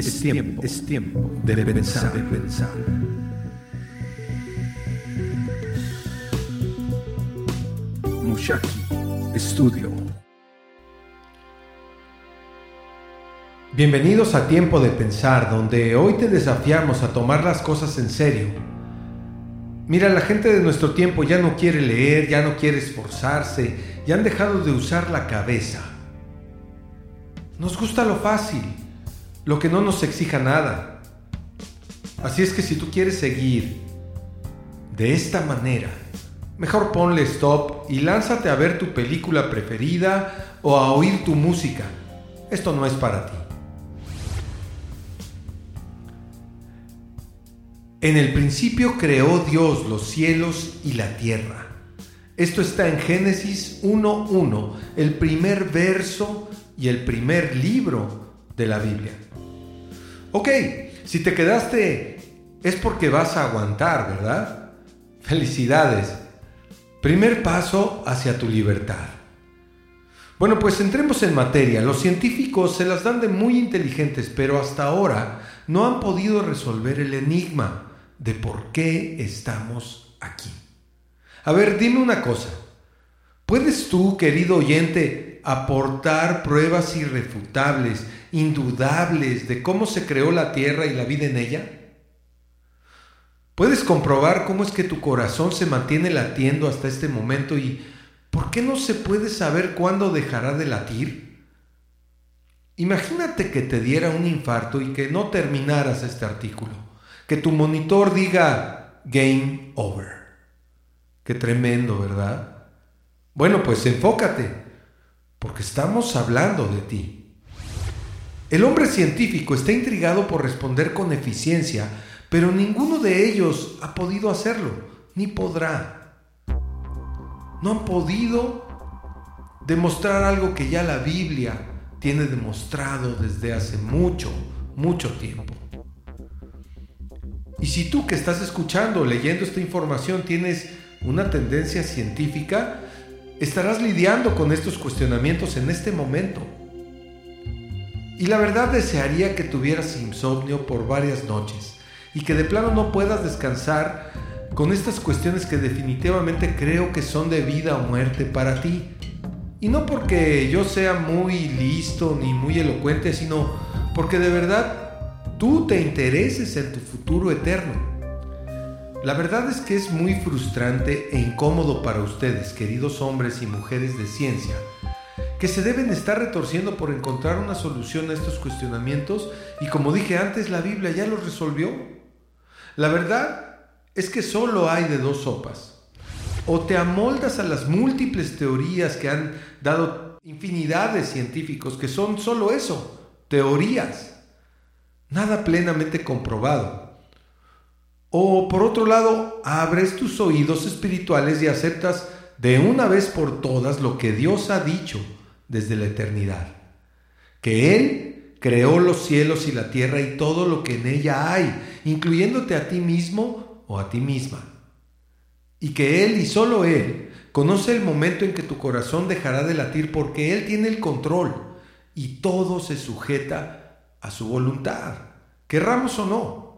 Es tiempo, es tiempo de pensar, de pensar. Mushaki Estudio. Bienvenidos a Tiempo de Pensar, donde hoy te desafiamos a tomar las cosas en serio. Mira, la gente de nuestro tiempo ya no quiere leer, ya no quiere esforzarse, ya han dejado de usar la cabeza. Nos gusta lo fácil, lo que no nos exija nada. Así es que si tú quieres seguir de esta manera, mejor ponle stop y lánzate a ver tu película preferida o a oír tu música. Esto no es para ti. En el principio creó Dios los cielos y la tierra. Esto está en Génesis 1.1, el primer verso y el primer libro de la Biblia. Ok, si te quedaste es porque vas a aguantar, ¿verdad? Felicidades. Primer paso hacia tu libertad. Bueno, pues entremos en materia. Los científicos se las dan de muy inteligentes, pero hasta ahora no han podido resolver el enigma de por qué estamos aquí. A ver, dime una cosa. ¿Puedes tú, querido oyente, aportar pruebas irrefutables, indudables de cómo se creó la tierra y la vida en ella? ¿Puedes comprobar cómo es que tu corazón se mantiene latiendo hasta este momento y por qué no se puede saber cuándo dejará de latir? Imagínate que te diera un infarto y que no terminaras este artículo que tu monitor diga game over. Qué tremendo, ¿verdad? Bueno, pues enfócate, porque estamos hablando de ti. El hombre científico está intrigado por responder con eficiencia, pero ninguno de ellos ha podido hacerlo, ni podrá. No han podido demostrar algo que ya la Biblia tiene demostrado desde hace mucho, mucho tiempo. Y si tú que estás escuchando, leyendo esta información, tienes una tendencia científica, estarás lidiando con estos cuestionamientos en este momento. Y la verdad desearía que tuvieras insomnio por varias noches y que de plano no puedas descansar con estas cuestiones que definitivamente creo que son de vida o muerte para ti. Y no porque yo sea muy listo ni muy elocuente, sino porque de verdad tú te intereses en tu futuro eterno. La verdad es que es muy frustrante e incómodo para ustedes, queridos hombres y mujeres de ciencia, que se deben estar retorciendo por encontrar una solución a estos cuestionamientos y como dije antes, la Biblia ya los resolvió. La verdad es que solo hay de dos sopas. O te amoldas a las múltiples teorías que han dado infinidad de científicos, que son solo eso, teorías nada plenamente comprobado. O por otro lado, abres tus oídos espirituales y aceptas de una vez por todas lo que Dios ha dicho desde la eternidad. Que Él creó los cielos y la tierra y todo lo que en ella hay, incluyéndote a ti mismo o a ti misma. Y que Él y solo Él conoce el momento en que tu corazón dejará de latir porque Él tiene el control y todo se sujeta a su voluntad, querramos o no.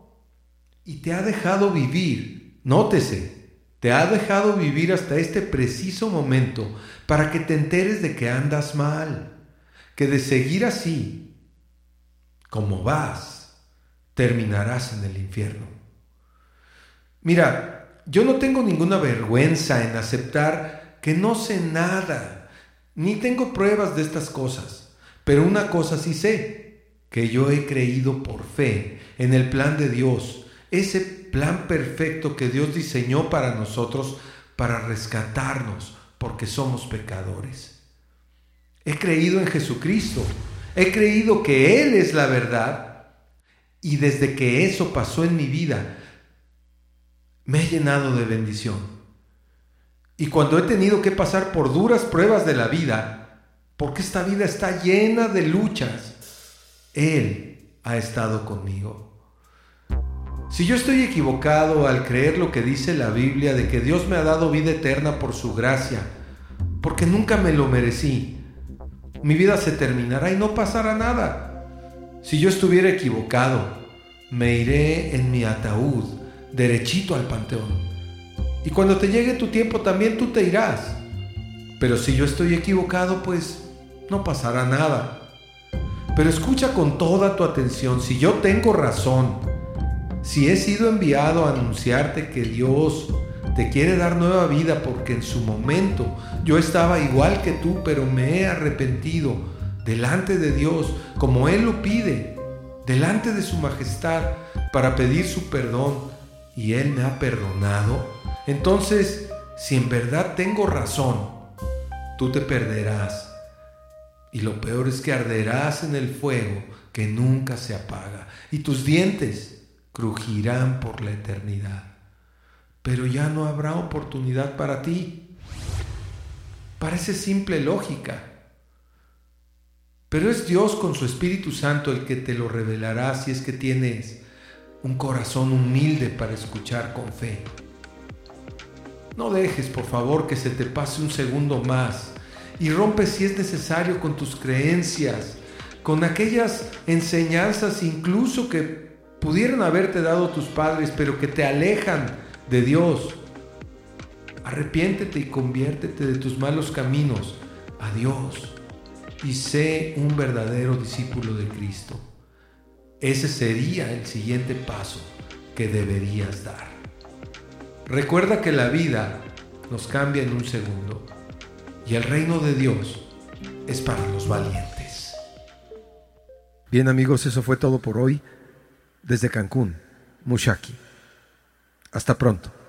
Y te ha dejado vivir, nótese, te ha dejado vivir hasta este preciso momento para que te enteres de que andas mal, que de seguir así, como vas, terminarás en el infierno. Mira, yo no tengo ninguna vergüenza en aceptar que no sé nada, ni tengo pruebas de estas cosas, pero una cosa sí sé, que yo he creído por fe en el plan de Dios, ese plan perfecto que Dios diseñó para nosotros para rescatarnos porque somos pecadores. He creído en Jesucristo, he creído que Él es la verdad y desde que eso pasó en mi vida, me he llenado de bendición. Y cuando he tenido que pasar por duras pruebas de la vida, porque esta vida está llena de luchas, él ha estado conmigo. Si yo estoy equivocado al creer lo que dice la Biblia de que Dios me ha dado vida eterna por su gracia, porque nunca me lo merecí, mi vida se terminará y no pasará nada. Si yo estuviera equivocado, me iré en mi ataúd, derechito al panteón. Y cuando te llegue tu tiempo también tú te irás. Pero si yo estoy equivocado, pues no pasará nada. Pero escucha con toda tu atención, si yo tengo razón, si he sido enviado a anunciarte que Dios te quiere dar nueva vida porque en su momento yo estaba igual que tú, pero me he arrepentido delante de Dios como Él lo pide, delante de su majestad, para pedir su perdón y Él me ha perdonado, entonces, si en verdad tengo razón, tú te perderás. Y lo peor es que arderás en el fuego que nunca se apaga, y tus dientes crujirán por la eternidad. Pero ya no habrá oportunidad para ti. Parece simple lógica. Pero es Dios con su Espíritu Santo el que te lo revelará si es que tienes un corazón humilde para escuchar con fe. No dejes, por favor, que se te pase un segundo más y rompe si es necesario con tus creencias, con aquellas enseñanzas incluso que pudieran haberte dado tus padres, pero que te alejan de Dios. Arrepiéntete y conviértete de tus malos caminos a Dios y sé un verdadero discípulo de Cristo. Ese sería el siguiente paso que deberías dar. Recuerda que la vida nos cambia en un segundo y el reino de Dios es para los valientes. Bien amigos, eso fue todo por hoy desde Cancún, Mushaki. Hasta pronto.